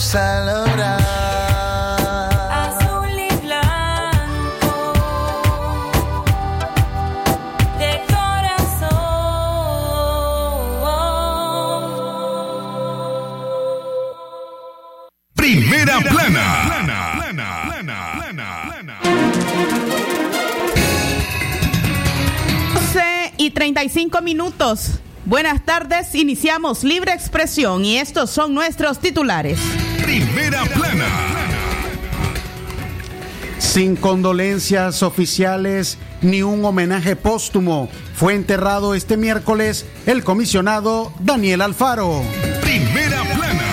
Vamos a lograr. Azul y blanco de corazón. Primera plana. 12 y 35 minutos. Buenas tardes, iniciamos Libre Expresión y estos son nuestros titulares. Primera plana. Sin condolencias oficiales ni un homenaje póstumo, fue enterrado este miércoles el comisionado Daniel Alfaro. Primera plana.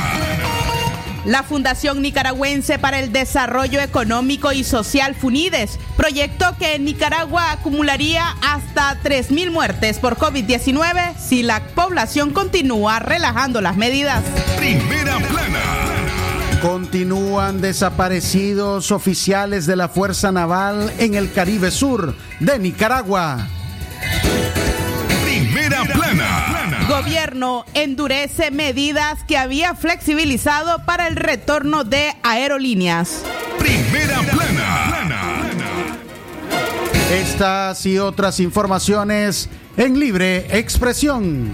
La Fundación Nicaragüense para el Desarrollo Económico y Social FUNIDES proyectó que en Nicaragua acumularía hasta 3.000 muertes por COVID-19 si la población continúa relajando las medidas. Primera plana. Continúan desaparecidos oficiales de la Fuerza Naval en el Caribe Sur de Nicaragua. Primera plana. Gobierno endurece medidas que había flexibilizado para el retorno de aerolíneas. Primera plana. Estas y otras informaciones en libre expresión.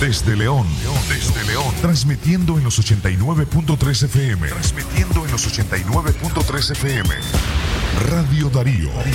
Desde León, desde Transmitiendo en los 89.3 FM. Transmitiendo en los 89.3 FM. Radio Darío. El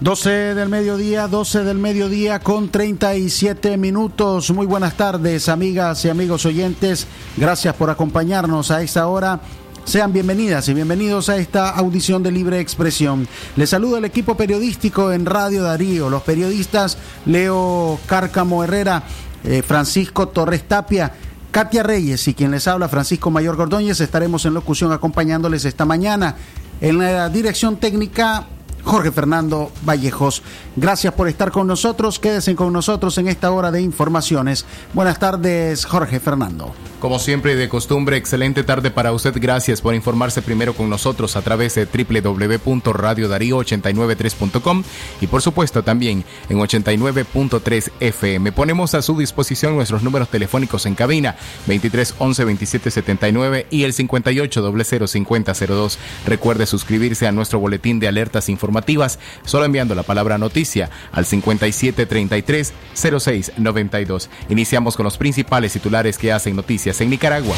12 del mediodía, 12 del mediodía con 37 minutos. Muy buenas tardes, amigas y amigos oyentes. Gracias por acompañarnos a esta hora. Sean bienvenidas y bienvenidos a esta audición de libre expresión. Les saluda el equipo periodístico en Radio Darío, los periodistas Leo Cárcamo Herrera, eh, Francisco Torres Tapia. Katia Reyes y quien les habla, Francisco Mayor Gordóñez, estaremos en locución acompañándoles esta mañana. En la dirección técnica, Jorge Fernando Vallejos. Gracias por estar con nosotros. Quédense con nosotros en esta hora de informaciones. Buenas tardes, Jorge Fernando. Como siempre y de costumbre, excelente tarde para usted. Gracias por informarse primero con nosotros a través de www.radiodarío893.com y por supuesto también en 89.3 FM. Ponemos a su disposición nuestros números telefónicos en cabina 23 11 27 79 y el 58 00 50 02. Recuerde suscribirse a nuestro boletín de alertas informativas solo enviando la palabra noticia al 57 33 06 92. Iniciamos con los principales titulares que hacen noticias en Nicaragua.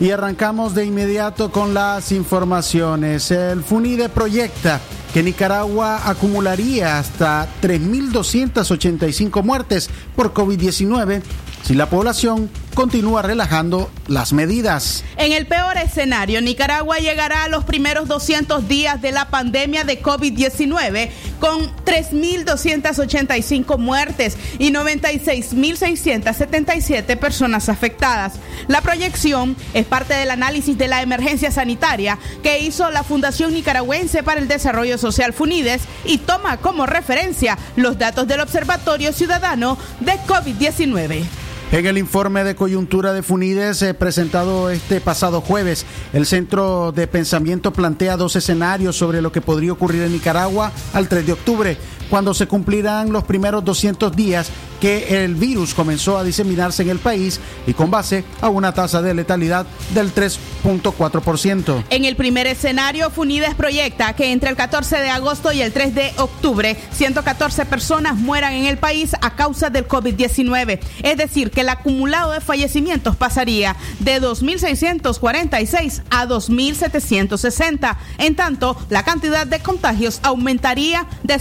Y arrancamos de inmediato con las informaciones. El FUNIDE proyecta que Nicaragua acumularía hasta 3.285 muertes por COVID-19 si la población continúa relajando las medidas. En el peor escenario, Nicaragua llegará a los primeros 200 días de la pandemia de COVID-19 con 3.285 muertes y 96.677 personas afectadas. La proyección es parte del análisis de la emergencia sanitaria que hizo la Fundación Nicaragüense para el Desarrollo Social FUNIDES y toma como referencia los datos del Observatorio Ciudadano de COVID-19. En el informe de coyuntura de Funides eh, presentado este pasado jueves, el Centro de Pensamiento plantea dos escenarios sobre lo que podría ocurrir en Nicaragua al 3 de octubre, cuando se cumplirán los primeros 200 días que el virus comenzó a diseminarse en el país y con base a una tasa de letalidad del 3.4%. En el primer escenario, Funides proyecta que entre el 14 de agosto y el 3 de octubre, 114 personas mueran en el país a causa del COVID-19. Es decir, que el acumulado de fallecimientos pasaría de 2.646 a 2.760. En tanto, la cantidad de contagios aumentaría de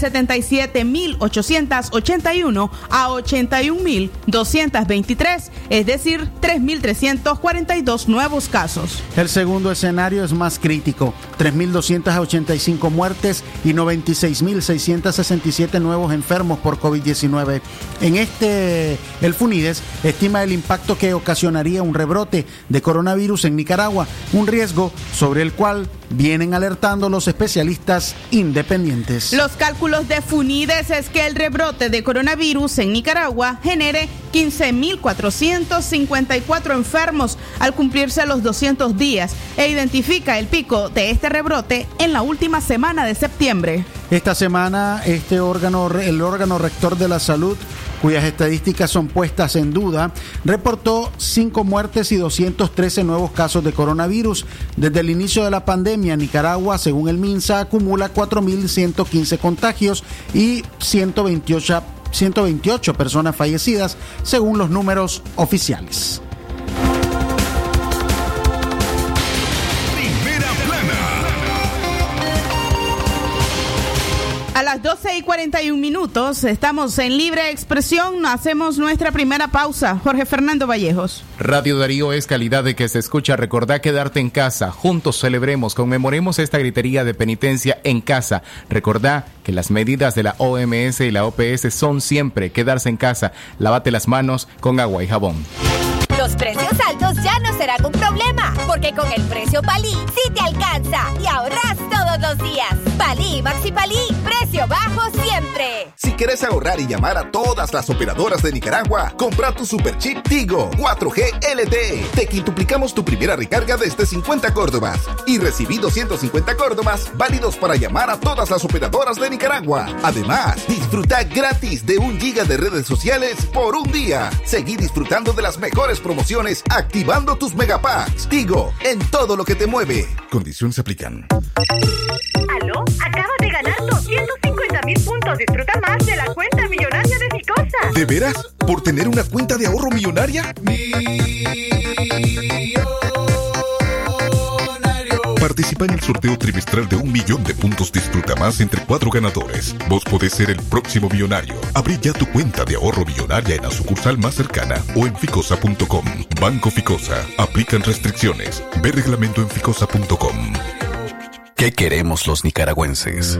77.881 a 81.223, es decir, 3.342 nuevos casos. El segundo escenario es más crítico, 3.285 muertes y 96.667 nuevos enfermos por COVID-19. En este, el Funides estima el impacto que ocasionaría un rebrote de coronavirus en Nicaragua, un riesgo sobre el cual vienen alertando los especialistas independientes. Los cálculos de Funides es que el rebrote de coronavirus en Nicaragua genere 15.454 enfermos al cumplirse los 200 días e identifica el pico de este rebrote en la última semana de septiembre. Esta semana, este órgano, el órgano rector de la salud, cuyas estadísticas son puestas en duda, reportó 5 muertes y 213 nuevos casos de coronavirus. Desde el inicio de la pandemia, Nicaragua, según el MINSA, acumula 4.115 contagios y 128, 128 personas fallecidas, según los números oficiales. Y 41 minutos estamos en libre expresión, hacemos nuestra primera pausa. Jorge Fernando Vallejos. Radio Darío es calidad de que se escucha. Recordá quedarte en casa. Juntos celebremos, conmemoremos esta gritería de penitencia en casa. Recordá que las medidas de la OMS y la OPS son siempre quedarse en casa. Lávate las manos con agua y jabón. Los precios altos ya no serán un problema, porque con el precio Palí sí te alcanza y ahorras todos los días. Palí Maxi Palí, precio bajo quieres ahorrar y llamar a todas las operadoras de Nicaragua, compra tu super chip Tigo 4G LTE. Te quintuplicamos tu primera recarga desde 50 córdobas y recibí 250 córdobas válidos para llamar a todas las operadoras de Nicaragua. Además, disfruta gratis de un giga de redes sociales por un día. Seguí disfrutando de las mejores promociones activando tus megapacks. Tigo, en todo lo que te mueve. Condiciones aplican. ¿Aló? Acabas de ganar 250 mil puntos. Disfruta más de la cuenta millonaria de Ficosa. ¿De veras? ¿Por tener una cuenta de ahorro millonaria? Participa en el sorteo trimestral de un millón de puntos Disfruta Más entre cuatro ganadores. Vos podés ser el próximo millonario. Abrí ya tu cuenta de ahorro millonaria en la sucursal más cercana o en ficosa.com. Banco Ficosa. Aplican restricciones. Ve reglamento en ficosa.com. ¿Qué queremos los nicaragüenses?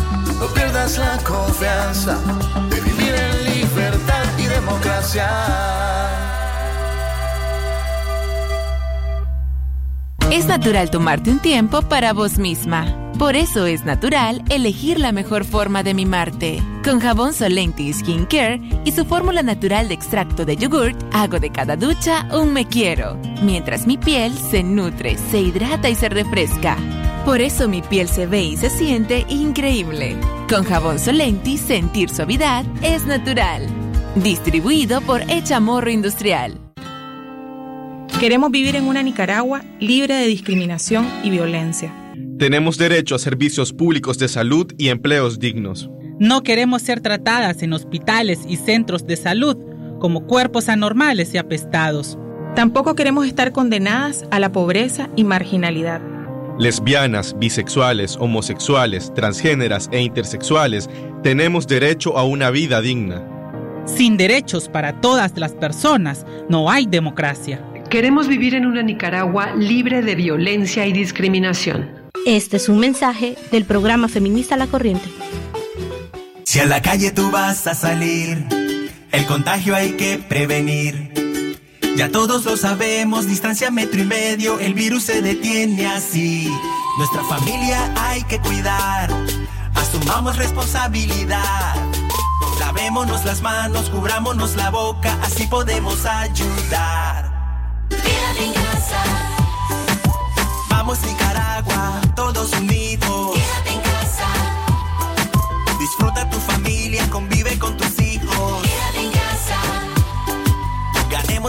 No pierdas la confianza de vivir en libertad y democracia. Es natural tomarte un tiempo para vos misma. Por eso es natural elegir la mejor forma de mimarte. Con jabón Solenti Skin Care y su fórmula natural de extracto de yogurt, hago de cada ducha un me quiero, mientras mi piel se nutre, se hidrata y se refresca. Por eso mi piel se ve y se siente increíble. Con jabón Solenti, sentir suavidad es natural. Distribuido por Echamorro Industrial. Queremos vivir en una Nicaragua libre de discriminación y violencia. Tenemos derecho a servicios públicos de salud y empleos dignos. No queremos ser tratadas en hospitales y centros de salud como cuerpos anormales y apestados. Tampoco queremos estar condenadas a la pobreza y marginalidad. Lesbianas, bisexuales, homosexuales, transgéneras e intersexuales tenemos derecho a una vida digna. Sin derechos para todas las personas no hay democracia. Queremos vivir en una Nicaragua libre de violencia y discriminación. Este es un mensaje del programa feminista La Corriente. Si a la calle tú vas a salir, el contagio hay que prevenir. Ya todos lo sabemos, distancia metro y medio, el virus se detiene así. Nuestra familia hay que cuidar, asumamos responsabilidad. Lavémonos las manos, cubrámonos la boca, así podemos ayudar. Quédate en casa. Vamos Nicaragua, todos unidos.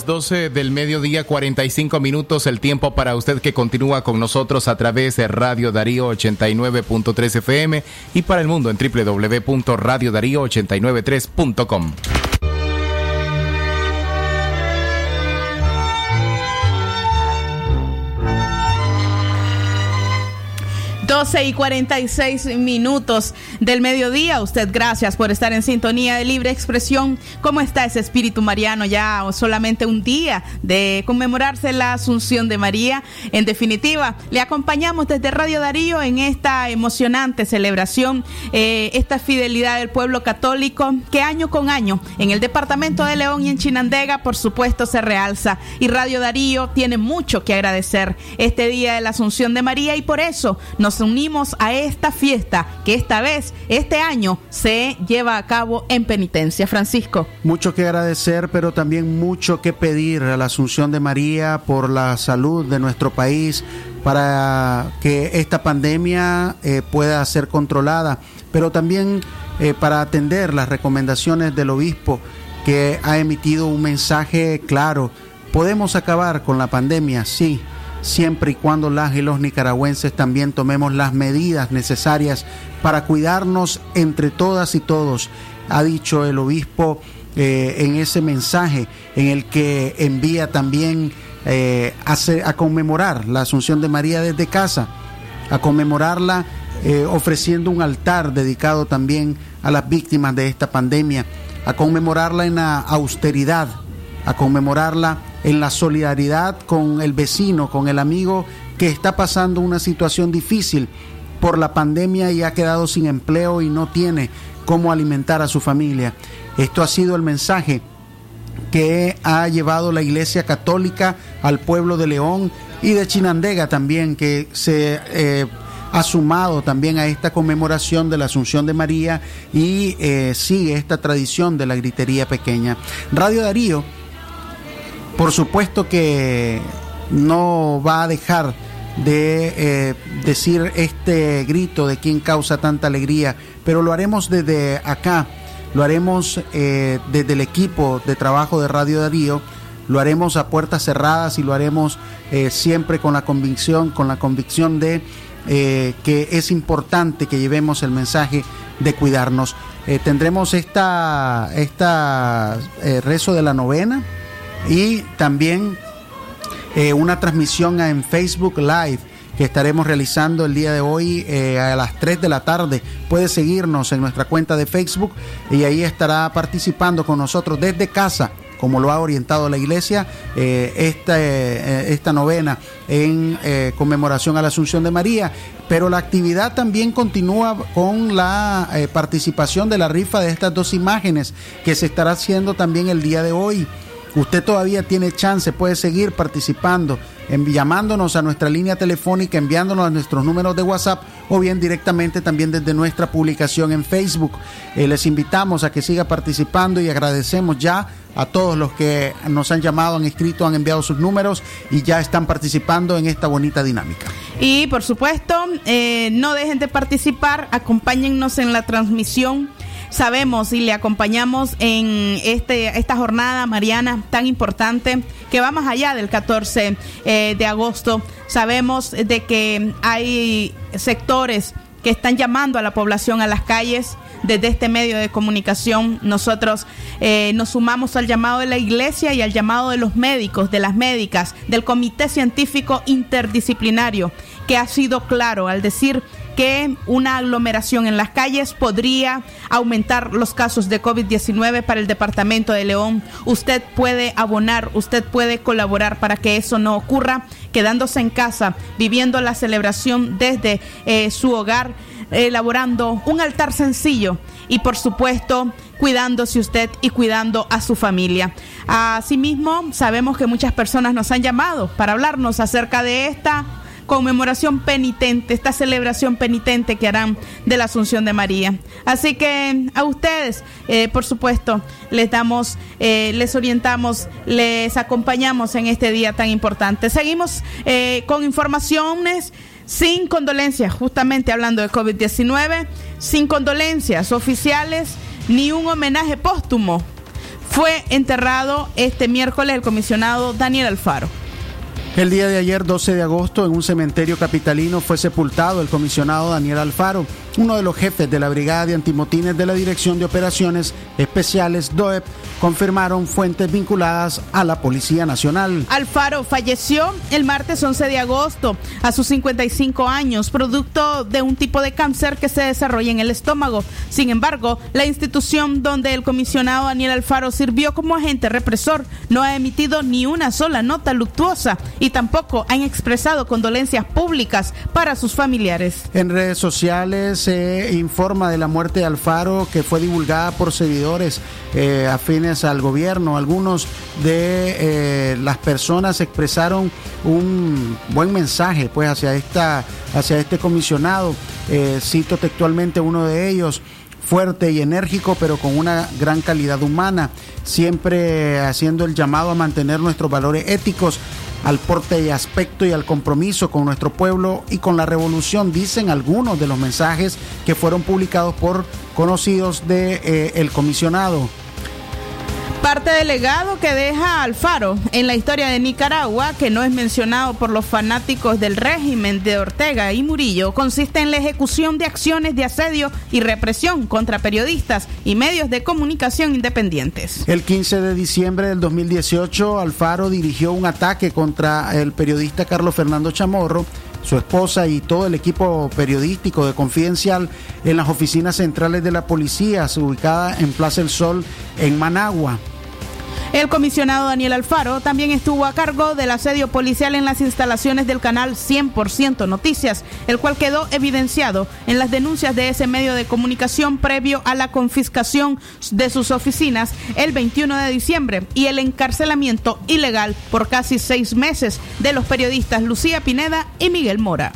Las 12 del mediodía, 45 minutos, el tiempo para usted que continúa con nosotros a través de Radio Darío 89.3 FM y para el mundo en www.radiodarío893.com. 12 y 46 minutos del mediodía. Usted, gracias por estar en sintonía de libre expresión. ¿Cómo está ese espíritu mariano ya solamente un día de conmemorarse la Asunción de María? En definitiva, le acompañamos desde Radio Darío en esta emocionante celebración, eh, esta fidelidad del pueblo católico que año con año en el departamento de León y en Chinandega, por supuesto, se realza. Y Radio Darío tiene mucho que agradecer este día de la Asunción de María y por eso nos unimos a esta fiesta que esta vez, este año, se lleva a cabo en penitencia. Francisco. Mucho que agradecer, pero también mucho que pedir a la Asunción de María por la salud de nuestro país, para que esta pandemia eh, pueda ser controlada, pero también eh, para atender las recomendaciones del obispo que ha emitido un mensaje claro. Podemos acabar con la pandemia, sí, siempre y cuando las y los nicaragüenses también tomemos las medidas necesarias para cuidarnos entre todas y todos, ha dicho el obispo eh, en ese mensaje en el que envía también eh, a conmemorar la Asunción de María desde casa, a conmemorarla eh, ofreciendo un altar dedicado también a las víctimas de esta pandemia, a conmemorarla en la austeridad, a conmemorarla en la solidaridad con el vecino, con el amigo que está pasando una situación difícil por la pandemia y ha quedado sin empleo y no tiene cómo alimentar a su familia. Esto ha sido el mensaje que ha llevado la Iglesia Católica al pueblo de León y de Chinandega también, que se eh, ha sumado también a esta conmemoración de la Asunción de María y eh, sigue esta tradición de la gritería pequeña. Radio Darío, por supuesto que no va a dejar de eh, decir este grito de quien causa tanta alegría, pero lo haremos desde acá, lo haremos eh, desde el equipo de trabajo de Radio Darío, lo haremos a puertas cerradas y lo haremos eh, siempre con la convicción, con la convicción de que es importante que llevemos el mensaje de cuidarnos. Tendremos esta, esta rezo de la novena y también eh, una transmisión en Facebook Live que estaremos realizando el día de hoy eh, a las 3 de la tarde. Puede seguirnos en nuestra cuenta de Facebook y ahí estará participando con nosotros desde casa como lo ha orientado la iglesia, eh, esta, eh, esta novena en conmemoración a la Asunción de María. Pero la actividad también continúa con la participación de la rifa de estas dos imágenes que se estará haciendo también el día de hoy. Usted todavía tiene chance, puede seguir participando, llamándonos a nuestra línea telefónica, enviándonos a nuestros números de WhatsApp o bien directamente también desde nuestra publicación en Facebook. Eh, les invitamos a que siga participando y agradecemos ya a todos los que nos han llamado, han escrito, han enviado sus números y ya están participando en esta bonita dinámica. Y por supuesto, eh, no dejen de participar, acompáñennos en la transmisión. Sabemos y le acompañamos en este, esta jornada, Mariana, tan importante, que va más allá del 14 eh, de agosto. Sabemos de que hay sectores que están llamando a la población a las calles. Desde este medio de comunicación nosotros eh, nos sumamos al llamado de la iglesia y al llamado de los médicos, de las médicas, del Comité Científico Interdisciplinario, que ha sido claro al decir que una aglomeración en las calles podría aumentar los casos de COVID-19 para el departamento de León. Usted puede abonar, usted puede colaborar para que eso no ocurra, quedándose en casa, viviendo la celebración desde eh, su hogar, elaborando un altar sencillo y por supuesto cuidándose usted y cuidando a su familia. Asimismo, sabemos que muchas personas nos han llamado para hablarnos acerca de esta conmemoración penitente, esta celebración penitente que harán de la Asunción de María. Así que a ustedes, eh, por supuesto, les damos, eh, les orientamos, les acompañamos en este día tan importante. Seguimos eh, con informaciones sin condolencias, justamente hablando de COVID-19, sin condolencias oficiales ni un homenaje póstumo. Fue enterrado este miércoles el comisionado Daniel Alfaro. El día de ayer, 12 de agosto, en un cementerio capitalino fue sepultado el comisionado Daniel Alfaro, uno de los jefes de la Brigada de Antimotines de la Dirección de Operaciones Especiales DOEP, confirmaron fuentes vinculadas a la Policía Nacional. Alfaro falleció el martes 11 de agosto a sus 55 años, producto de un tipo de cáncer que se desarrolla en el estómago. Sin embargo, la institución donde el comisionado Daniel Alfaro sirvió como agente represor no ha emitido ni una sola nota luctuosa y tampoco han expresado condolencias públicas para sus familiares. En redes sociales se informa de la muerte de Alfaro que fue divulgada por seguidores eh, afines al gobierno. Algunos de eh, las personas expresaron un buen mensaje pues hacia esta hacia este comisionado. Eh, cito textualmente uno de ellos fuerte y enérgico, pero con una gran calidad humana, siempre haciendo el llamado a mantener nuestros valores éticos, al porte y aspecto y al compromiso con nuestro pueblo y con la revolución, dicen algunos de los mensajes que fueron publicados por conocidos de eh, el comisionado. Parte del legado que deja Alfaro en la historia de Nicaragua, que no es mencionado por los fanáticos del régimen de Ortega y Murillo, consiste en la ejecución de acciones de asedio y represión contra periodistas y medios de comunicación independientes. El 15 de diciembre del 2018, Alfaro dirigió un ataque contra el periodista Carlos Fernando Chamorro su esposa y todo el equipo periodístico de Confidencial en las oficinas centrales de la policía, ubicada en Plaza El Sol, en Managua. El comisionado Daniel Alfaro también estuvo a cargo del asedio policial en las instalaciones del canal 100% Noticias, el cual quedó evidenciado en las denuncias de ese medio de comunicación previo a la confiscación de sus oficinas el 21 de diciembre y el encarcelamiento ilegal por casi seis meses de los periodistas Lucía Pineda y Miguel Mora.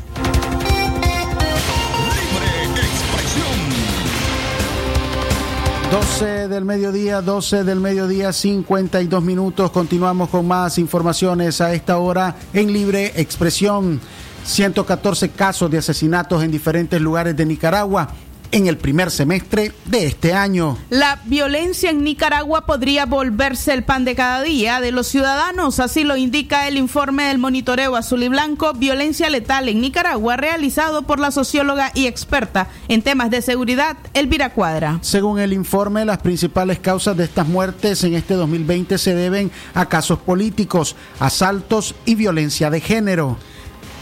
12 del mediodía, 12 del mediodía, 52 minutos. Continuamos con más informaciones a esta hora en libre expresión. 114 casos de asesinatos en diferentes lugares de Nicaragua en el primer semestre de este año. La violencia en Nicaragua podría volverse el pan de cada día de los ciudadanos, así lo indica el informe del monitoreo azul y blanco Violencia letal en Nicaragua realizado por la socióloga y experta en temas de seguridad Elvira Cuadra. Según el informe, las principales causas de estas muertes en este 2020 se deben a casos políticos, asaltos y violencia de género.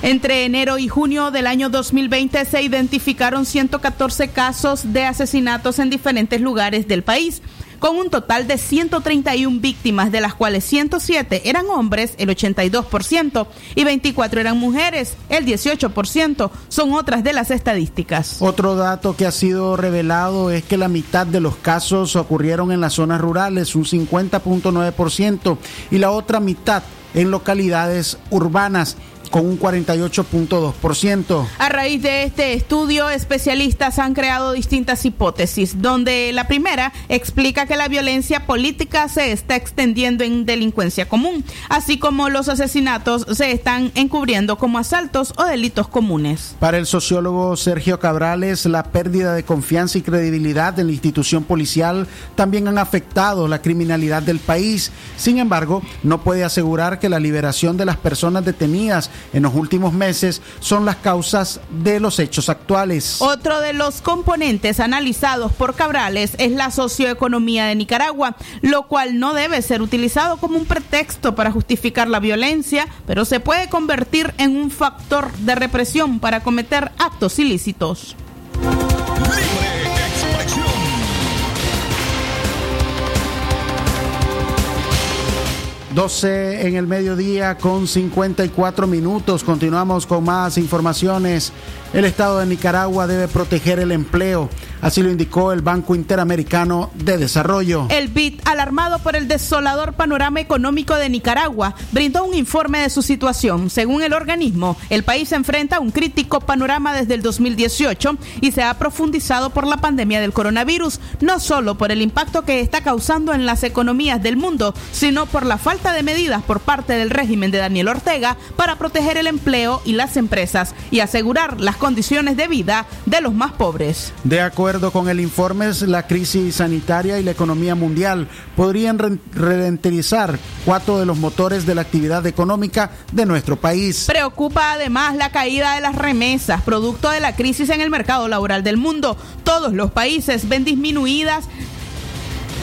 Entre enero y junio del año 2020 se identificaron 114 casos de asesinatos en diferentes lugares del país con un total de 131 víctimas, de las cuales 107 eran hombres, el 82%, y 24 eran mujeres, el 18%. Son otras de las estadísticas. Otro dato que ha sido revelado es que la mitad de los casos ocurrieron en las zonas rurales, un 50.9%, y la otra mitad en localidades urbanas con un 48.2%. A raíz de este estudio, especialistas han creado distintas hipótesis, donde la primera explica que la violencia política se está extendiendo en delincuencia común, así como los asesinatos se están encubriendo como asaltos o delitos comunes. Para el sociólogo Sergio Cabrales, la pérdida de confianza y credibilidad en la institución policial también han afectado la criminalidad del país. Sin embargo, no puede asegurar que la liberación de las personas detenidas en los últimos meses son las causas de los hechos actuales. Otro de los componentes analizados por Cabrales es la socioeconomía de Nicaragua, lo cual no debe ser utilizado como un pretexto para justificar la violencia, pero se puede convertir en un factor de represión para cometer actos ilícitos. 12 en el mediodía con 54 minutos. Continuamos con más informaciones. El Estado de Nicaragua debe proteger el empleo. Así lo indicó el Banco Interamericano de Desarrollo. El BID, alarmado por el desolador panorama económico de Nicaragua, brindó un informe de su situación. Según el organismo, el país se enfrenta a un crítico panorama desde el 2018 y se ha profundizado por la pandemia del coronavirus, no solo por el impacto que está causando en las economías del mundo, sino por la falta de medidas por parte del régimen de Daniel Ortega para proteger el empleo y las empresas y asegurar las condiciones de vida de los más pobres. De acuerdo con el informe, la crisis sanitaria y la economía mundial podrían ralentizar cuatro de los motores de la actividad económica de nuestro país. Preocupa además la caída de las remesas, producto de la crisis en el mercado laboral del mundo. Todos los países ven disminuidas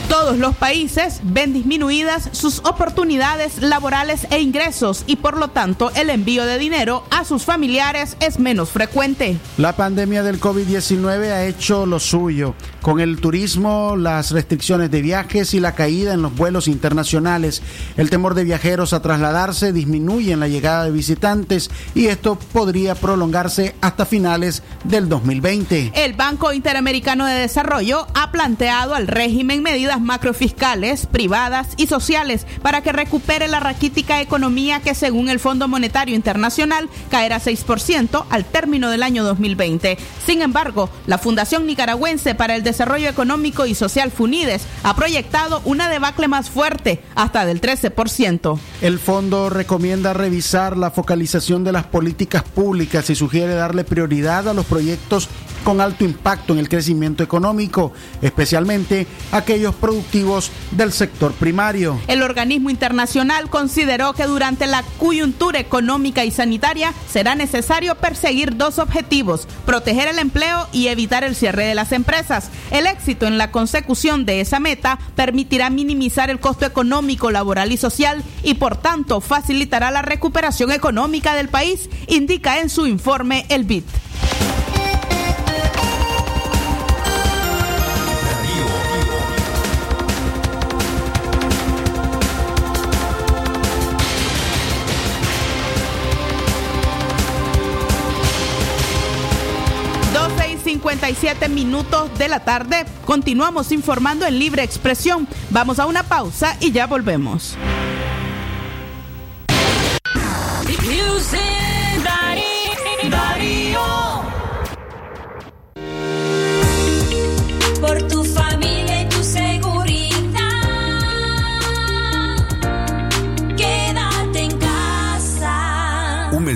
todos los países ven disminuidas sus oportunidades laborales e ingresos y por lo tanto el envío de dinero a sus familiares es menos frecuente. La pandemia del COVID-19 ha hecho lo suyo con el turismo, las restricciones de viajes y la caída en los vuelos internacionales. El temor de viajeros a trasladarse disminuye en la llegada de visitantes y esto podría prolongarse hasta finales del 2020. El Banco Interamericano de Desarrollo ha planteado al régimen medidas macrofiscales, privadas y sociales para que recupere la raquítica economía que según el Fondo Monetario Internacional caerá 6% al término del año 2020. Sin embargo, la Fundación Nicaragüense para el Desarrollo Económico y Social FUNIDES ha proyectado una debacle más fuerte, hasta del 13%. El fondo recomienda revisar la focalización de las políticas públicas y sugiere darle prioridad a los proyectos con alto impacto en el crecimiento económico, especialmente aquellos productivos del sector primario. El organismo internacional consideró que durante la coyuntura económica y sanitaria será necesario perseguir dos objetivos, proteger el empleo y evitar el cierre de las empresas. El éxito en la consecución de esa meta permitirá minimizar el costo económico, laboral y social y por tanto facilitará la recuperación económica del país, indica en su informe el BID. 57 minutos de la tarde. Continuamos informando en libre expresión. Vamos a una pausa y ya volvemos.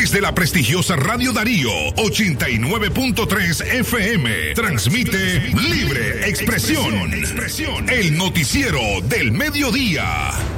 Desde la prestigiosa Radio Darío 89.3 FM transmite Libre Expresión. El noticiero del mediodía.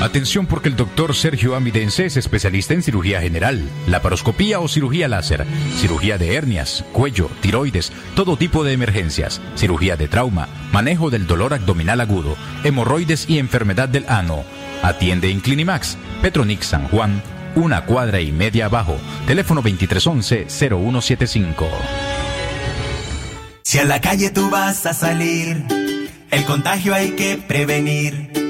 Atención porque el doctor Sergio Amidense es especialista en cirugía general, laparoscopía o cirugía láser, cirugía de hernias, cuello, tiroides, todo tipo de emergencias, cirugía de trauma, manejo del dolor abdominal agudo, hemorroides y enfermedad del ano. Atiende en Clinimax, Petronix San Juan, una cuadra y media abajo, teléfono 2311-0175. Si a la calle tú vas a salir, el contagio hay que prevenir.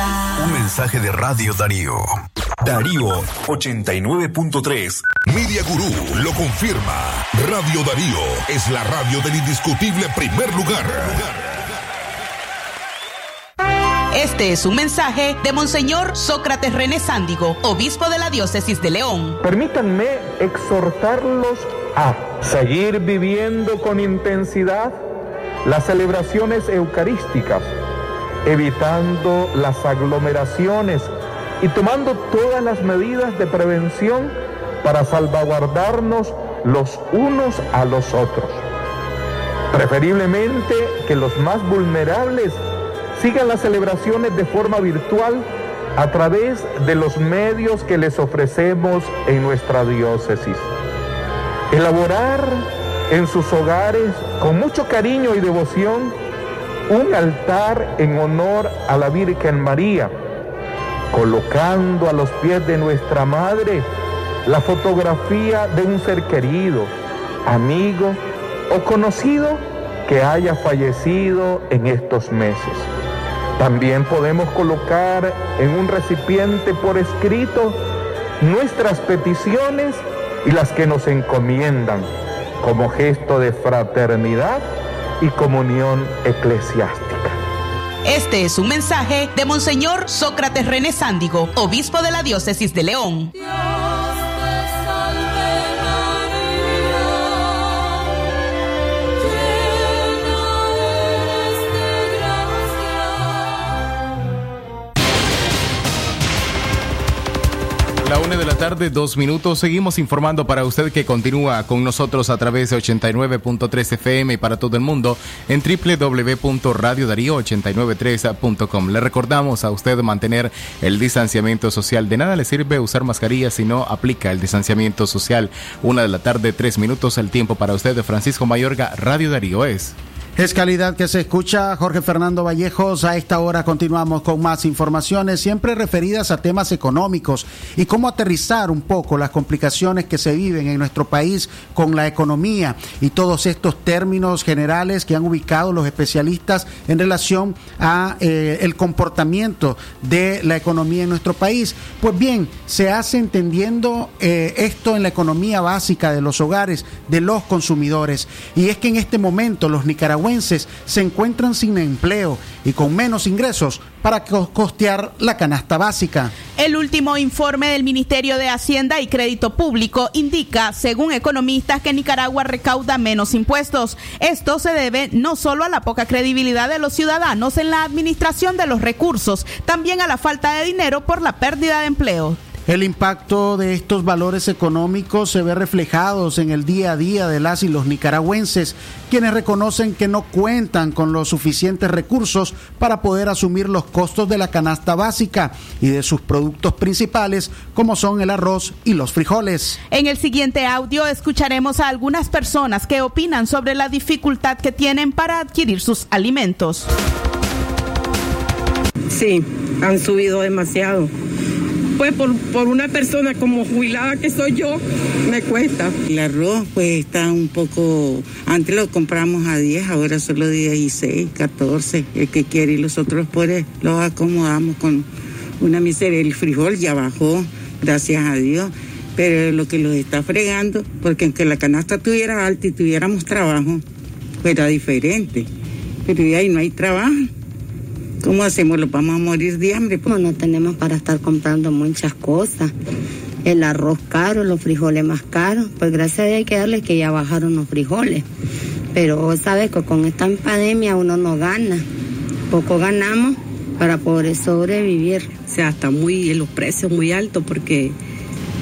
Un mensaje de Radio Darío. Darío 89.3. Media Gurú lo confirma. Radio Darío es la radio del indiscutible primer lugar. Este es un mensaje de Monseñor Sócrates René Sándigo, obispo de la diócesis de León. Permítanme exhortarlos a seguir viviendo con intensidad las celebraciones eucarísticas, evitando las aglomeraciones y tomando todas las medidas de prevención para salvaguardarnos los unos a los otros. Preferiblemente que los más vulnerables sigan las celebraciones de forma virtual a través de los medios que les ofrecemos en nuestra diócesis. Elaborar en sus hogares con mucho cariño y devoción un altar en honor a la Virgen María, colocando a los pies de nuestra Madre la fotografía de un ser querido, amigo o conocido que haya fallecido en estos meses. También podemos colocar en un recipiente por escrito nuestras peticiones y las que nos encomiendan como gesto de fraternidad y comunión eclesiástica. Este es un mensaje de Monseñor Sócrates René Sándigo, obispo de la diócesis de León. La una de la tarde, dos minutos. Seguimos informando para usted que continúa con nosotros a través de 89.3 FM y para todo el mundo en www.radiodarío893.com. Le recordamos a usted mantener el distanciamiento social. De nada le sirve usar mascarilla si no aplica el distanciamiento social. Una de la tarde, tres minutos. El tiempo para usted de Francisco Mayorga. Radio Darío es. Es calidad que se escucha. Jorge Fernando Vallejos, a esta hora continuamos con más informaciones, siempre referidas a temas económicos y cómo aterrizar un poco las complicaciones que se viven en nuestro país con la economía y todos estos términos generales que han ubicado los especialistas en relación a eh, el comportamiento de la economía en nuestro país. Pues bien, se hace entendiendo eh, esto en la economía básica de los hogares, de los consumidores. Y es que en este momento los nicaragüenses se encuentran sin empleo y con menos ingresos para co- costear la canasta básica. El último informe del Ministerio de Hacienda y Crédito Público indica, según economistas, que Nicaragua recauda menos impuestos. Esto se debe no solo a la poca credibilidad de los ciudadanos en la administración de los recursos, también a la falta de dinero por la pérdida de empleo. El impacto de estos valores económicos se ve reflejados en el día a día de las y los nicaragüenses, quienes reconocen que no cuentan con los suficientes recursos para poder asumir los costos de la canasta básica y de sus productos principales, como son el arroz y los frijoles. En el siguiente audio escucharemos a algunas personas que opinan sobre la dificultad que tienen para adquirir sus alimentos. Sí, han subido demasiado. Pues por, por una persona como jubilada que soy yo, me cuesta. El arroz pues está un poco, antes lo compramos a 10, ahora solo 16, 14, el que quiere y los otros pues los acomodamos con una miseria. El frijol ya bajó, gracias a Dios, pero lo que los está fregando, porque aunque la canasta estuviera alta y tuviéramos trabajo, fuera diferente, pero ahí no hay trabajo. ¿Cómo hacemos? ¿Lo vamos a morir de hambre? No tenemos para estar comprando muchas cosas. El arroz caro, los frijoles más caros. Pues gracias a Dios hay que darle que ya bajaron los frijoles. Pero sabes que con esta pandemia uno no gana. Poco ganamos para poder sobrevivir. O sea, está muy, los precios muy altos porque,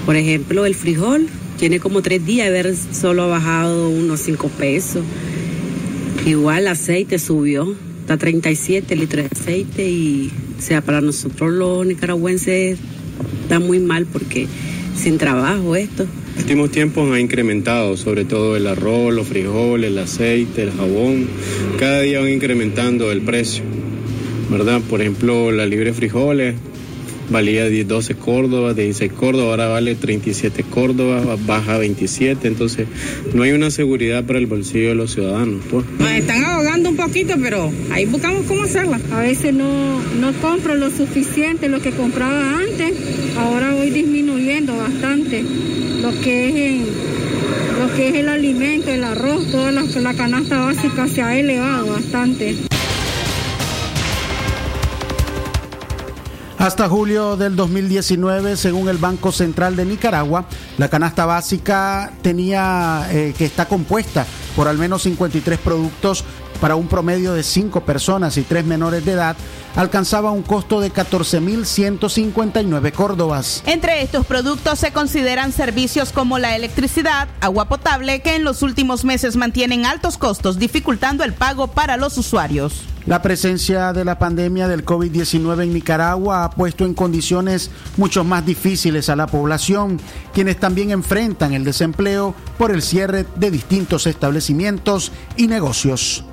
por ejemplo, el frijol tiene como tres días de haber solo bajado unos cinco pesos. Igual el aceite subió está 37 litros de aceite y, o sea, para nosotros los nicaragüenses está muy mal porque sin trabajo esto. En últimos tiempos ha incrementado, sobre todo el arroz, los frijoles, el aceite, el jabón. Cada día van incrementando el precio, ¿verdad? Por ejemplo, la libre frijoles valía 12 córdobas, 16 córdobas, ahora vale 37 córdobas, baja a 27, entonces no hay una seguridad para el bolsillo de los ciudadanos. Pues. Nos están ahogando un poquito, pero ahí buscamos cómo hacerla. A veces no, no compro lo suficiente, lo que compraba antes, ahora voy disminuyendo bastante lo que es en, lo que es el alimento, el arroz, toda la, la canasta básica se ha elevado bastante. Hasta julio del 2019, según el Banco Central de Nicaragua, la canasta básica tenía eh, que está compuesta por al menos 53 productos para un promedio de 5 personas y 3 menores de edad, alcanzaba un costo de 14.159 córdobas. Entre estos productos se consideran servicios como la electricidad, agua potable, que en los últimos meses mantienen altos costos, dificultando el pago para los usuarios. La presencia de la pandemia del COVID-19 en Nicaragua ha puesto en condiciones mucho más difíciles a la población, quienes también enfrentan el desempleo por el cierre de distintos establecimientos y negocios.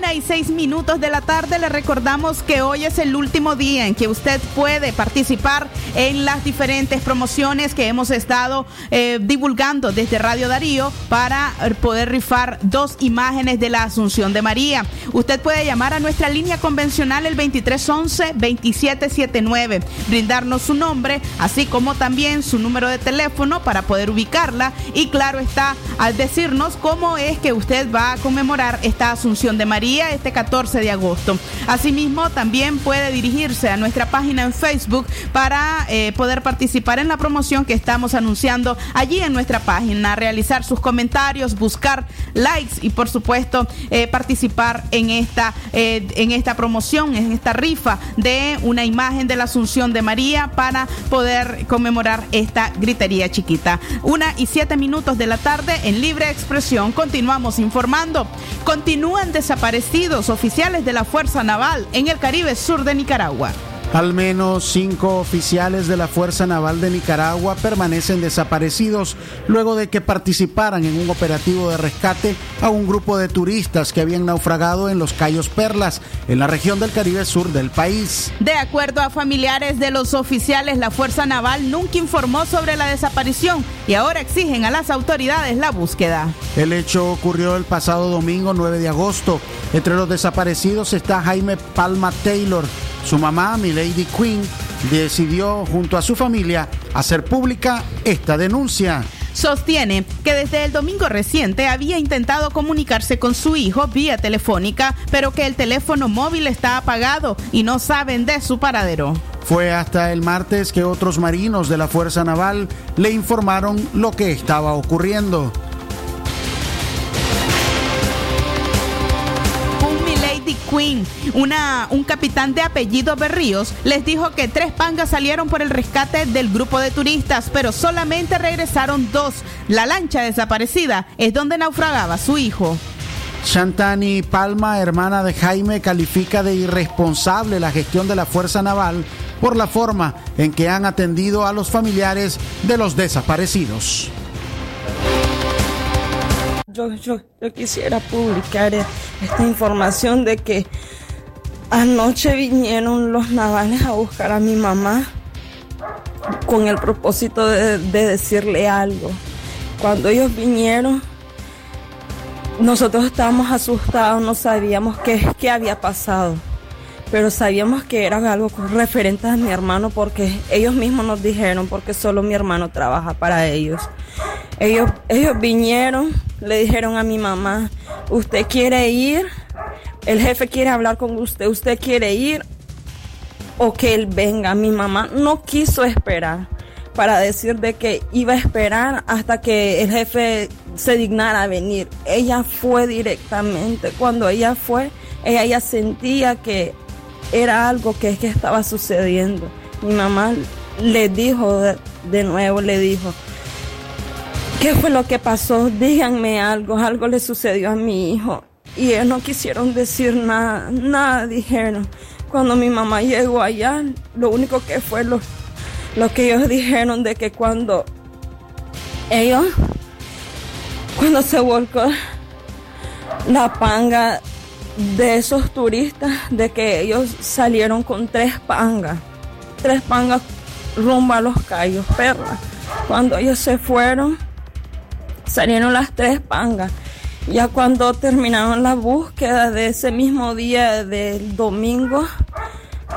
Una y seis minutos de la tarde le recordamos que hoy es el último día en que usted puede participar en las diferentes promociones que hemos estado eh, divulgando desde Radio Darío para poder rifar dos imágenes de la Asunción de María. Usted puede llamar a nuestra línea convencional el 2311-2779, brindarnos su nombre, así como también su número de teléfono para poder ubicarla. Y claro está al decirnos cómo es que usted va a conmemorar esta Asunción de María este 14 de agosto. Asimismo, también puede dirigirse a nuestra página en Facebook para eh, poder participar en la promoción que estamos anunciando allí en nuestra página, realizar sus comentarios, buscar likes y por supuesto eh, participar en esta, eh, en esta promoción, en esta rifa de una imagen de la Asunción de María para poder conmemorar esta gritería chiquita. Una y siete minutos de la tarde en libre expresión. Continuamos informando. Continúan desaparecidos oficiales de la Fuerza Naval en el Caribe Sur de Nicaragua. Al menos cinco oficiales de la Fuerza Naval de Nicaragua permanecen desaparecidos luego de que participaran en un operativo de rescate a un grupo de turistas que habían naufragado en los Cayos Perlas, en la región del Caribe Sur del país. De acuerdo a familiares de los oficiales, la Fuerza Naval nunca informó sobre la desaparición y ahora exigen a las autoridades la búsqueda. El hecho ocurrió el pasado domingo 9 de agosto. Entre los desaparecidos está Jaime Palma Taylor. Su mamá, Milady Quinn, decidió junto a su familia hacer pública esta denuncia. Sostiene que desde el domingo reciente había intentado comunicarse con su hijo vía telefónica, pero que el teléfono móvil está apagado y no saben de su paradero. Fue hasta el martes que otros marinos de la Fuerza Naval le informaron lo que estaba ocurriendo. Queen. Una, un capitán de apellido Berríos les dijo que tres pangas salieron por el rescate del grupo de turistas, pero solamente regresaron dos. La lancha desaparecida es donde naufragaba su hijo. Shantani Palma, hermana de Jaime, califica de irresponsable la gestión de la Fuerza Naval por la forma en que han atendido a los familiares de los desaparecidos. Yo, yo, yo quisiera publicar esta información de que anoche vinieron los navales a buscar a mi mamá con el propósito de, de decirle algo. Cuando ellos vinieron, nosotros estábamos asustados, no sabíamos qué, qué había pasado, pero sabíamos que era algo referente a mi hermano porque ellos mismos nos dijeron, porque solo mi hermano trabaja para ellos. Ellos, ellos vinieron, le dijeron a mi mamá, usted quiere ir, el jefe quiere hablar con usted, usted quiere ir o que él venga. Mi mamá no quiso esperar para decir de que iba a esperar hasta que el jefe se dignara venir. Ella fue directamente. Cuando ella fue, ella ya sentía que era algo que, estaba sucediendo. Mi mamá le dijo de nuevo, le dijo, ¿qué fue lo que pasó? Díganme algo, algo le sucedió a mi hijo. Y ellos no quisieron decir nada, nada dijeron. Cuando mi mamá llegó allá, lo único que fue lo, lo que ellos dijeron de que cuando ellos, cuando se volcó la panga de esos turistas, de que ellos salieron con tres pangas, tres pangas rumbo a los Cayos Perla. Cuando ellos se fueron, salieron las tres pangas. Ya cuando terminaron la búsqueda de ese mismo día del domingo,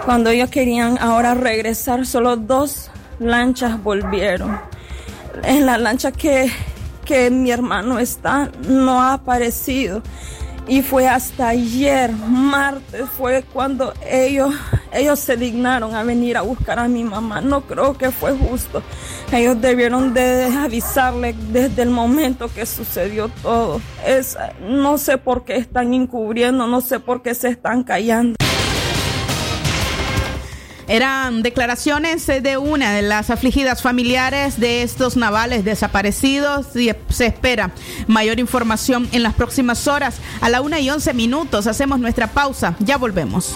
cuando ellos querían ahora regresar, solo dos lanchas volvieron. En la lancha que, que mi hermano está, no ha aparecido. Y fue hasta ayer, martes, fue cuando ellos, ellos se dignaron a venir a buscar a mi mamá. No creo que fue justo. Ellos debieron de avisarle desde el momento que sucedió todo. Es, no sé por qué están encubriendo, no sé por qué se están callando. Eran declaraciones de una de las afligidas familiares de estos navales desaparecidos y se espera mayor información en las próximas horas. A la una y once minutos hacemos nuestra pausa. Ya volvemos.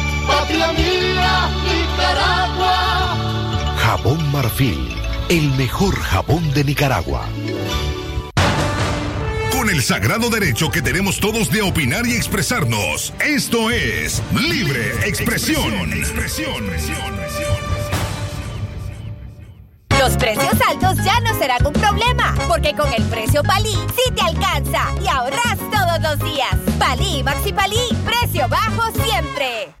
Patria mía, Nicaragua. Jabón Marfil, el mejor jabón de Nicaragua. Con el sagrado derecho que tenemos todos de opinar y expresarnos. Esto es Libre Expresión. Los precios altos ya no serán un problema, porque con el precio Palí sí te alcanza y ahorras todos los días. Palí Maxi Palí, precio bajo siempre.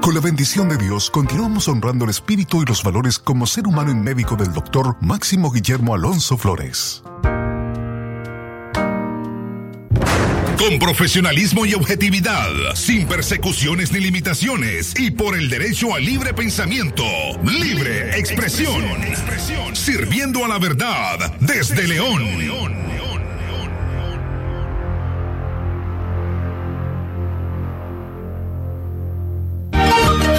Con la bendición de Dios, continuamos honrando el espíritu y los valores como ser humano y médico del doctor Máximo Guillermo Alonso Flores. Con profesionalismo y objetividad, sin persecuciones ni limitaciones y por el derecho a libre pensamiento, libre expresión, sirviendo a la verdad desde León.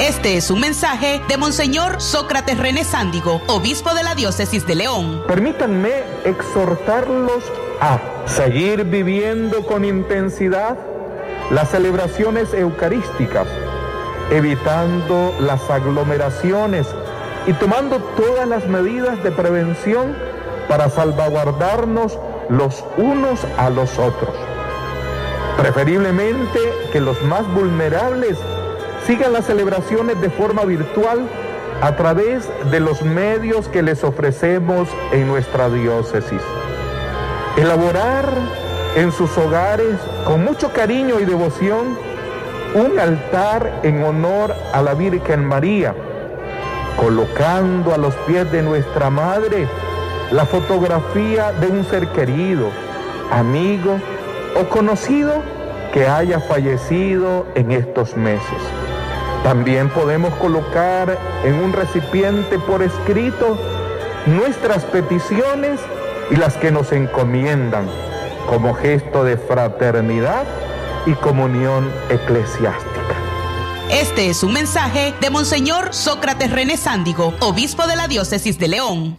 Este es un mensaje de Monseñor Sócrates René Sándigo, obispo de la diócesis de León. Permítanme exhortarlos a seguir viviendo con intensidad las celebraciones eucarísticas, evitando las aglomeraciones y tomando todas las medidas de prevención para salvaguardarnos los unos a los otros. Preferiblemente que los más vulnerables sigan las celebraciones de forma virtual a través de los medios que les ofrecemos en nuestra diócesis. Elaborar en sus hogares con mucho cariño y devoción un altar en honor a la Virgen María, colocando a los pies de nuestra Madre la fotografía de un ser querido, amigo o conocido que haya fallecido en estos meses. También podemos colocar en un recipiente por escrito nuestras peticiones y las que nos encomiendan como gesto de fraternidad y comunión eclesiástica. Este es un mensaje de Monseñor Sócrates René Sándigo, obispo de la diócesis de León.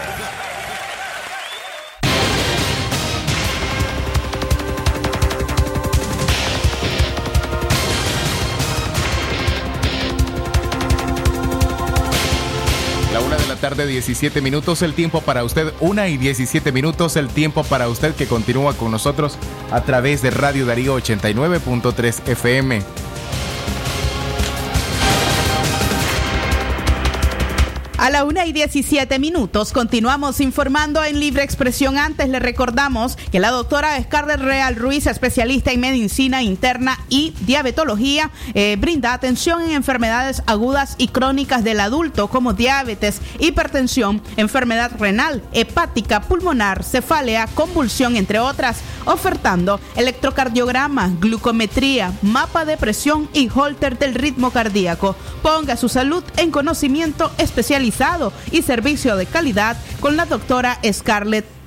Tarde, 17 minutos, el tiempo para usted. Una y 17 minutos, el tiempo para usted que continúa con nosotros a través de Radio Darío 89.3 FM. A la una y 17 minutos continuamos informando en Libre Expresión. Antes le recordamos que la doctora Scarlett Real Ruiz, especialista en medicina interna y diabetología, eh, brinda atención en enfermedades agudas y crónicas del adulto como diabetes, hipertensión, enfermedad renal, hepática, pulmonar, cefalea, convulsión, entre otras, ofertando electrocardiograma, glucometría, mapa de presión y holter del ritmo cardíaco. Ponga su salud en conocimiento especializado y servicio de calidad con la doctora Scarlett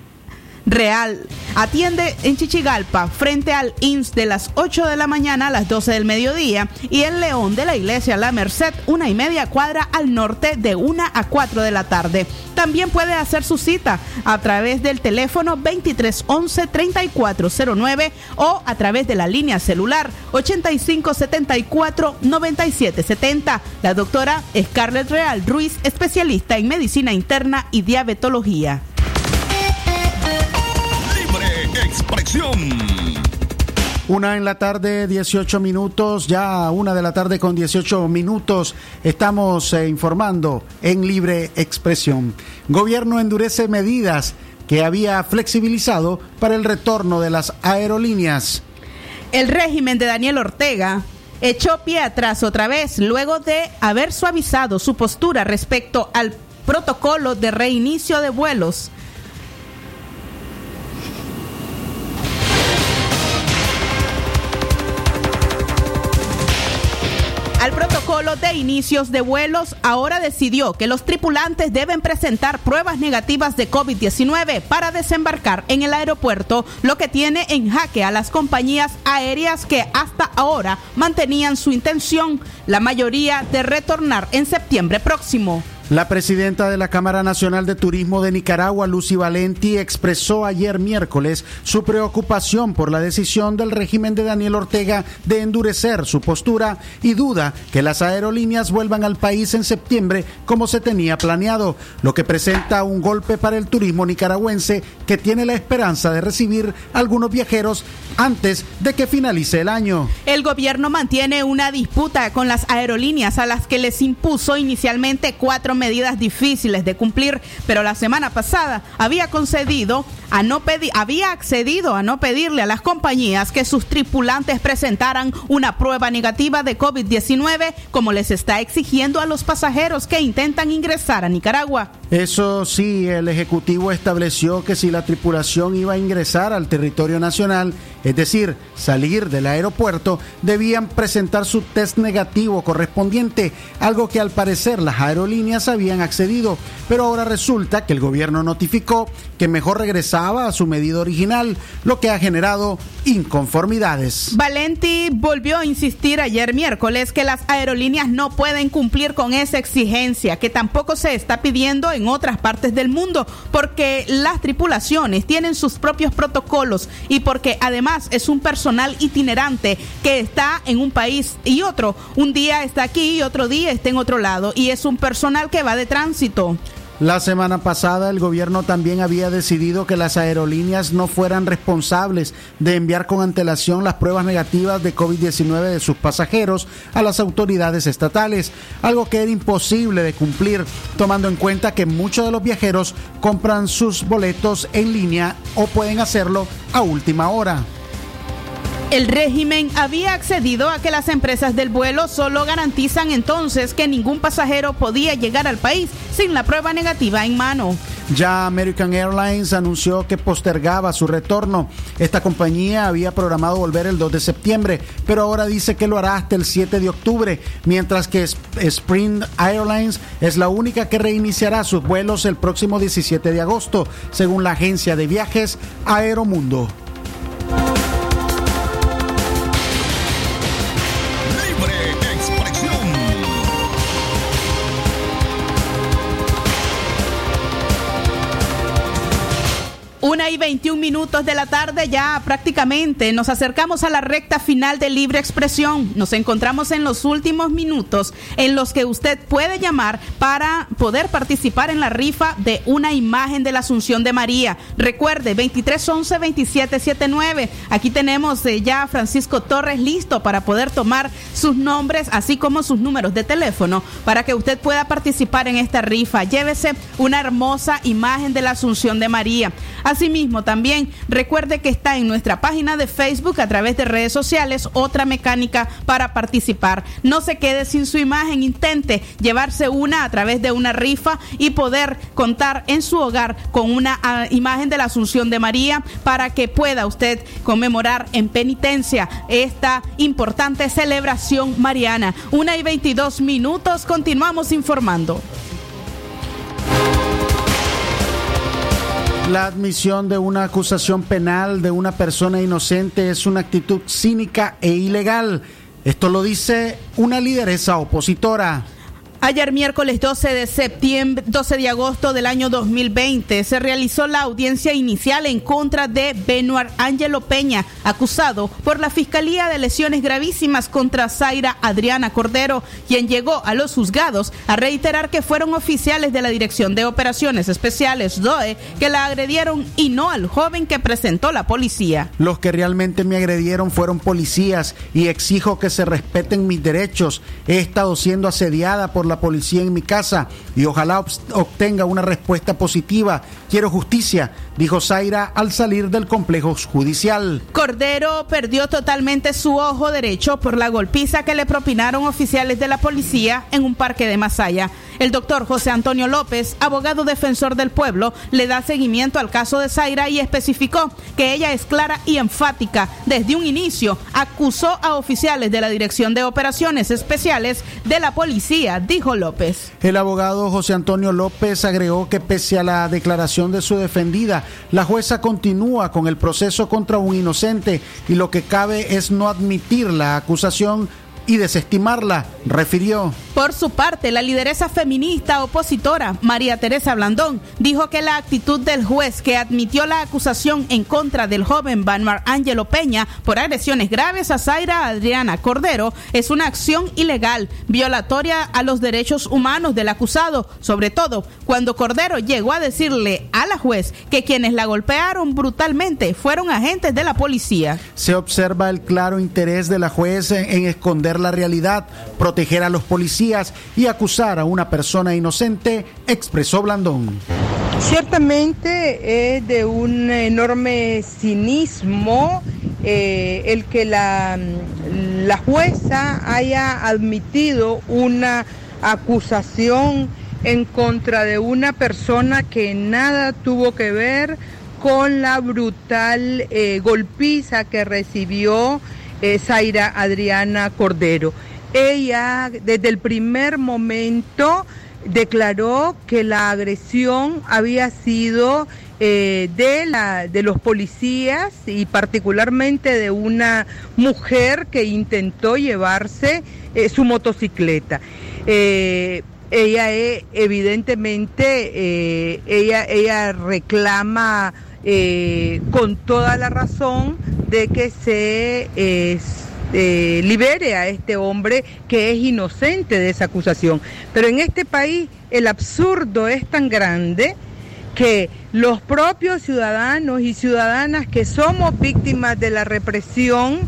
Real. Atiende en Chichigalpa, frente al INS de las 8 de la mañana a las 12 del mediodía y en León de la Iglesia La Merced, una y media cuadra al norte de 1 a 4 de la tarde. También puede hacer su cita a través del teléfono 2311 3409 o a través de la línea celular 8574 9770. La doctora Scarlett Real Ruiz, especialista en medicina interna y diabetología. Libre Una en la tarde, 18 minutos, ya una de la tarde con 18 minutos, estamos eh, informando en libre expresión. Gobierno endurece medidas que había flexibilizado para el retorno de las aerolíneas. El régimen de Daniel Ortega echó pie atrás otra vez luego de haber suavizado su postura respecto al protocolo de reinicio de vuelos. Al protocolo de inicios de vuelos, ahora decidió que los tripulantes deben presentar pruebas negativas de COVID-19 para desembarcar en el aeropuerto, lo que tiene en jaque a las compañías aéreas que hasta ahora mantenían su intención, la mayoría de retornar en septiembre próximo. La presidenta de la Cámara Nacional de Turismo de Nicaragua, Lucy Valenti, expresó ayer miércoles su preocupación por la decisión del régimen de Daniel Ortega de endurecer su postura y duda que las aerolíneas vuelvan al país en septiembre como se tenía planeado, lo que presenta un golpe para el turismo nicaragüense que tiene la esperanza de recibir algunos viajeros antes de que finalice el año. El gobierno mantiene una disputa con las aerolíneas a las que les impuso inicialmente cuatro medidas difíciles de cumplir, pero la semana pasada había concedido a no pedir, había accedido a no pedirle a las compañías que sus tripulantes presentaran una prueba negativa de COVID-19 como les está exigiendo a los pasajeros que intentan ingresar a Nicaragua. Eso sí, el Ejecutivo estableció que si la tripulación iba a ingresar al territorio nacional, es decir, salir del aeropuerto, debían presentar su test negativo correspondiente, algo que al parecer las aerolíneas habían accedido, pero ahora resulta que el gobierno notificó que mejor a su medida original, lo que ha generado inconformidades. Valenti volvió a insistir ayer miércoles que las aerolíneas no pueden cumplir con esa exigencia, que tampoco se está pidiendo en otras partes del mundo, porque las tripulaciones tienen sus propios protocolos y porque además es un personal itinerante que está en un país y otro. Un día está aquí y otro día está en otro lado y es un personal que va de tránsito. La semana pasada el gobierno también había decidido que las aerolíneas no fueran responsables de enviar con antelación las pruebas negativas de COVID-19 de sus pasajeros a las autoridades estatales, algo que era imposible de cumplir, tomando en cuenta que muchos de los viajeros compran sus boletos en línea o pueden hacerlo a última hora. El régimen había accedido a que las empresas del vuelo solo garantizan entonces que ningún pasajero podía llegar al país sin la prueba negativa en mano. Ya American Airlines anunció que postergaba su retorno. Esta compañía había programado volver el 2 de septiembre, pero ahora dice que lo hará hasta el 7 de octubre, mientras que Spring Airlines es la única que reiniciará sus vuelos el próximo 17 de agosto, según la agencia de viajes Aeromundo. Minutos de la tarde, ya prácticamente nos acercamos a la recta final de Libre Expresión. Nos encontramos en los últimos minutos en los que usted puede llamar para poder participar en la rifa de una imagen de la Asunción de María. Recuerde, 2311-2779. Aquí tenemos eh, ya a Francisco Torres listo para poder tomar sus nombres, así como sus números de teléfono, para que usted pueda participar en esta rifa. Llévese una hermosa imagen de la Asunción de María. Asimismo, también recuerde que está en nuestra página de Facebook a través de redes sociales otra mecánica para participar. No se quede sin su imagen, intente llevarse una a través de una rifa y poder contar en su hogar con una ah, imagen de la Asunción de María para que pueda usted conmemorar en penitencia esta importante celebración mariana. Una y 22 minutos, continuamos informando. La admisión de una acusación penal de una persona inocente es una actitud cínica e ilegal. Esto lo dice una lideresa opositora. Ayer miércoles 12 de septiembre, 12 de agosto del año 2020 se realizó la audiencia inicial en contra de Benoit Ángelo Peña, acusado por la Fiscalía de lesiones gravísimas contra Zaira Adriana Cordero, quien llegó a los juzgados a reiterar que fueron oficiales de la Dirección de Operaciones Especiales DOE que la agredieron y no al joven que presentó la policía. Los que realmente me agredieron fueron policías y exijo que se respeten mis derechos. He estado siendo asediada por la policía en mi casa y ojalá obtenga una respuesta positiva. Quiero justicia, dijo Zaira al salir del complejo judicial. Cordero perdió totalmente su ojo derecho por la golpiza que le propinaron oficiales de la policía en un parque de Masaya. El doctor José Antonio López, abogado defensor del pueblo, le da seguimiento al caso de Zaira y especificó que ella es clara y enfática. Desde un inicio acusó a oficiales de la Dirección de Operaciones Especiales de la policía, dijo El abogado José Antonio López agregó que pese a la declaración de su defendida, la jueza continúa con el proceso contra un inocente y lo que cabe es no admitir la acusación y desestimarla, refirió. Por su parte, la lideresa feminista opositora, María Teresa Blandón, dijo que la actitud del juez que admitió la acusación en contra del joven Banmar Ángelo Peña por agresiones graves a Zaira Adriana Cordero es una acción ilegal, violatoria a los derechos humanos del acusado, sobre todo cuando Cordero llegó a decirle a la juez que quienes la golpearon brutalmente fueron agentes de la policía. Se observa el claro interés de la juez en esconder la realidad, proteger a los policías y acusar a una persona inocente, expresó Blandón. Ciertamente es de un enorme cinismo eh, el que la, la jueza haya admitido una acusación en contra de una persona que nada tuvo que ver con la brutal eh, golpiza que recibió Zaira Adriana Cordero. Ella desde el primer momento declaró que la agresión había sido eh, de, la, de los policías y particularmente de una mujer que intentó llevarse eh, su motocicleta. Eh, ella evidentemente, ella, ella reclama eh, con toda la razón de que se eh, libere a este hombre que es inocente de esa acusación. Pero en este país el absurdo es tan grande que los propios ciudadanos y ciudadanas que somos víctimas de la represión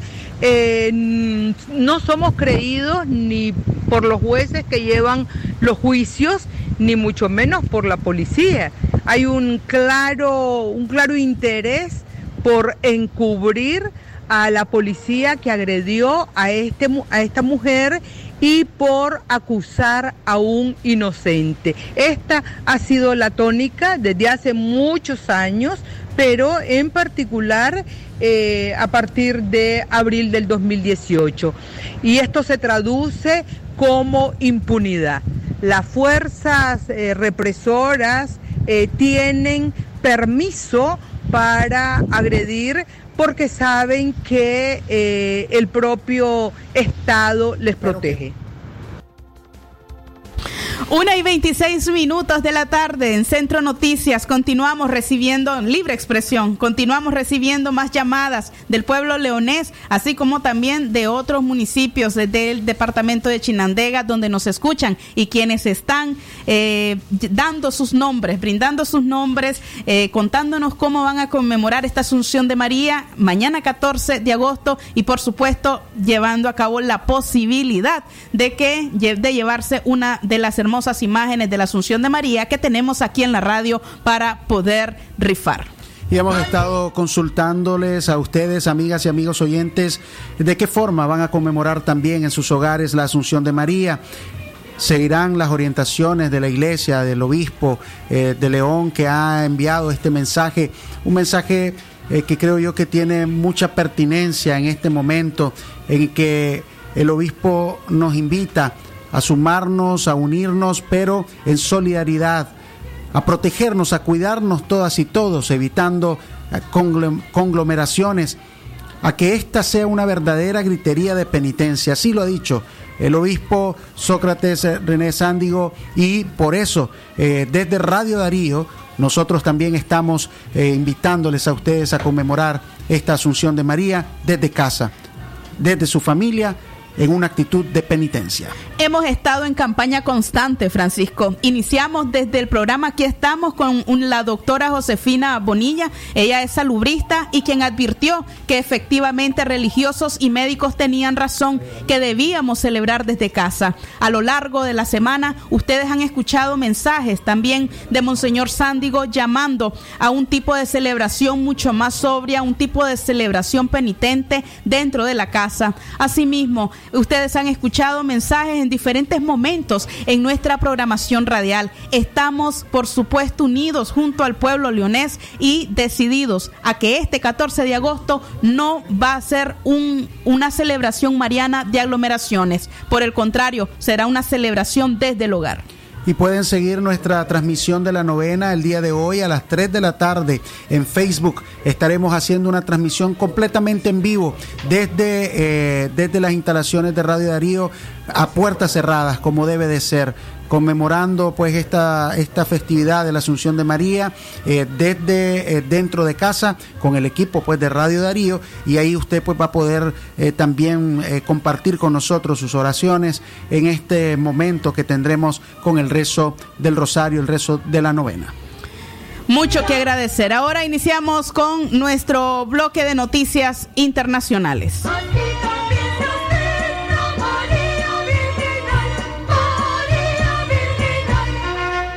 eh, no somos creídos ni por los jueces que llevan los juicios, ni mucho menos por la policía. Hay un claro, un claro interés por encubrir a la policía que agredió a, este, a esta mujer y por acusar a un inocente. Esta ha sido la tónica desde hace muchos años, pero en particular eh, a partir de abril del 2018. Y esto se traduce como impunidad. Las fuerzas eh, represoras eh, tienen permiso para agredir porque saben que eh, el propio Estado les protege. Una y 26 minutos de la tarde en Centro Noticias. Continuamos recibiendo libre expresión. Continuamos recibiendo más llamadas del pueblo leonés, así como también de otros municipios de- del departamento de Chinandega, donde nos escuchan y quienes están eh, dando sus nombres, brindando sus nombres, eh, contándonos cómo van a conmemorar esta Asunción de María mañana 14 de agosto y, por supuesto, llevando a cabo la posibilidad de que de llevarse una de las hermosas imágenes de la Asunción de María que tenemos aquí en la radio para poder rifar. Y hemos estado consultándoles a ustedes, amigas y amigos oyentes, de qué forma van a conmemorar también en sus hogares la Asunción de María. Seguirán las orientaciones de la iglesia, del obispo eh, de León que ha enviado este mensaje, un mensaje eh, que creo yo que tiene mucha pertinencia en este momento en que el obispo nos invita a sumarnos, a unirnos, pero en solidaridad, a protegernos, a cuidarnos todas y todos, evitando eh, conglom- conglomeraciones, a que esta sea una verdadera gritería de penitencia. Así lo ha dicho el obispo Sócrates eh, René Sándigo y por eso eh, desde Radio Darío nosotros también estamos invitándoles a ustedes a conmemorar esta Asunción de María desde casa, desde su familia, en una actitud de penitencia. Hemos estado en campaña constante, Francisco. Iniciamos desde el programa Aquí estamos con la doctora Josefina Bonilla. Ella es salubrista y quien advirtió que efectivamente religiosos y médicos tenían razón, que debíamos celebrar desde casa. A lo largo de la semana, ustedes han escuchado mensajes también de Monseñor Sándigo llamando a un tipo de celebración mucho más sobria, un tipo de celebración penitente dentro de la casa. Asimismo, ustedes han escuchado mensajes en diferentes momentos en nuestra programación radial. Estamos, por supuesto, unidos junto al pueblo leonés y decididos a que este 14 de agosto no va a ser un- una celebración mariana de aglomeraciones. Por el contrario, será una celebración desde el hogar. Y pueden seguir nuestra transmisión de la novena el día de hoy a las 3 de la tarde en Facebook. Estaremos haciendo una transmisión completamente en vivo desde, eh, desde las instalaciones de Radio Darío a puertas cerradas, como debe de ser conmemorando pues esta, esta festividad de la Asunción de María eh, desde eh, dentro de casa con el equipo pues de Radio Darío y ahí usted pues va a poder eh, también eh, compartir con nosotros sus oraciones en este momento que tendremos con el rezo del rosario, el rezo de la novena. Mucho que agradecer. Ahora iniciamos con nuestro bloque de noticias internacionales.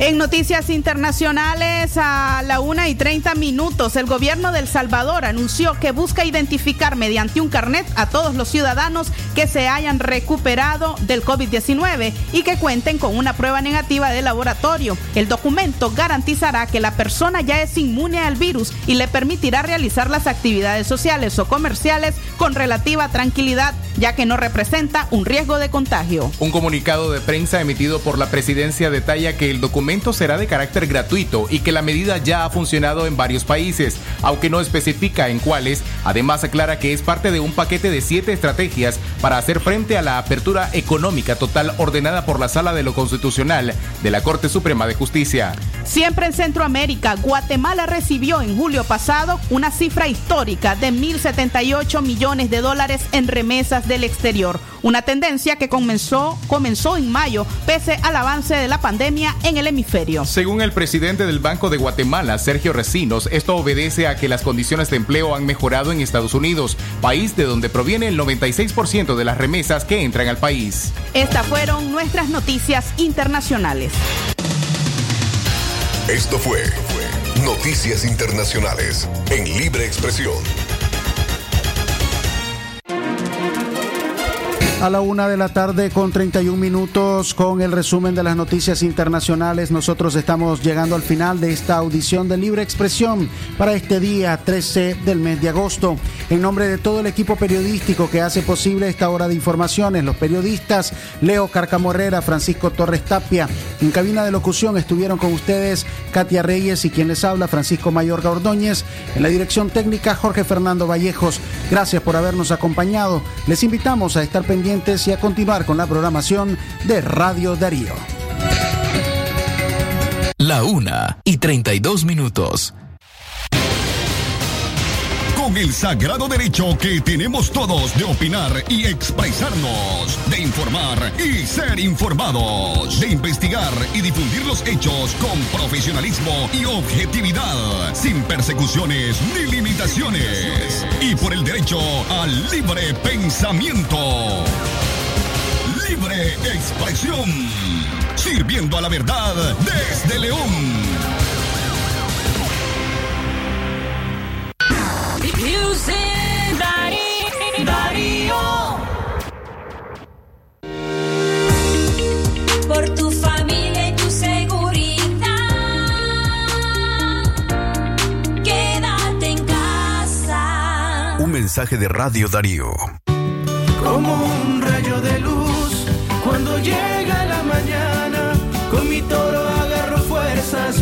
En noticias internacionales, a la una y 30 minutos, el gobierno de El Salvador anunció que busca identificar mediante un carnet a todos los ciudadanos que se hayan recuperado del COVID-19 y que cuenten con una prueba negativa de laboratorio. El documento garantizará que la persona ya es inmune al virus y le permitirá realizar las actividades sociales o comerciales con relativa tranquilidad, ya que no representa un riesgo de contagio. Un comunicado de prensa emitido por la presidencia detalla que el documento será de carácter gratuito y que la medida ya ha funcionado en varios países, aunque no especifica en cuáles. Además aclara que es parte de un paquete de siete estrategias para hacer frente a la apertura económica total ordenada por la Sala de lo Constitucional de la Corte Suprema de Justicia. Siempre en Centroamérica, Guatemala recibió en julio pasado una cifra histórica de 1.078 millones de dólares en remesas del exterior, una tendencia que comenzó, comenzó en mayo pese al avance de la pandemia en el hemisferio. Según el presidente del Banco de Guatemala, Sergio Recinos, esto obedece a que las condiciones de empleo han mejorado en Estados Unidos, país de donde proviene el 96% de las remesas que entran al país. Estas fueron nuestras noticias internacionales. Esto fue Noticias Internacionales en Libre Expresión. A la una de la tarde con 31 minutos con el resumen de las noticias internacionales. Nosotros estamos llegando al final de esta audición de Libre Expresión para este día 13 del mes de agosto. En nombre de todo el equipo periodístico que hace posible esta hora de informaciones, los periodistas Leo Carcamorrera, Francisco Torres Tapia. En cabina de locución estuvieron con ustedes Katia Reyes y quien les habla Francisco Mayorga Ordóñez. En la dirección técnica Jorge Fernando Vallejos. Gracias por habernos acompañado. Les invitamos a estar pendientes y a continuar con la programación de Radio Darío. La una y 32 minutos. El sagrado derecho que tenemos todos de opinar y expresarnos, de informar y ser informados, de investigar y difundir los hechos con profesionalismo y objetividad, sin persecuciones ni limitaciones, y por el derecho al libre pensamiento. Libre expresión, sirviendo a la verdad desde León. Mensaje de Radio Darío. como un rayo de luz. Cuando llega la mañana, con mi toro agarro fuerzas.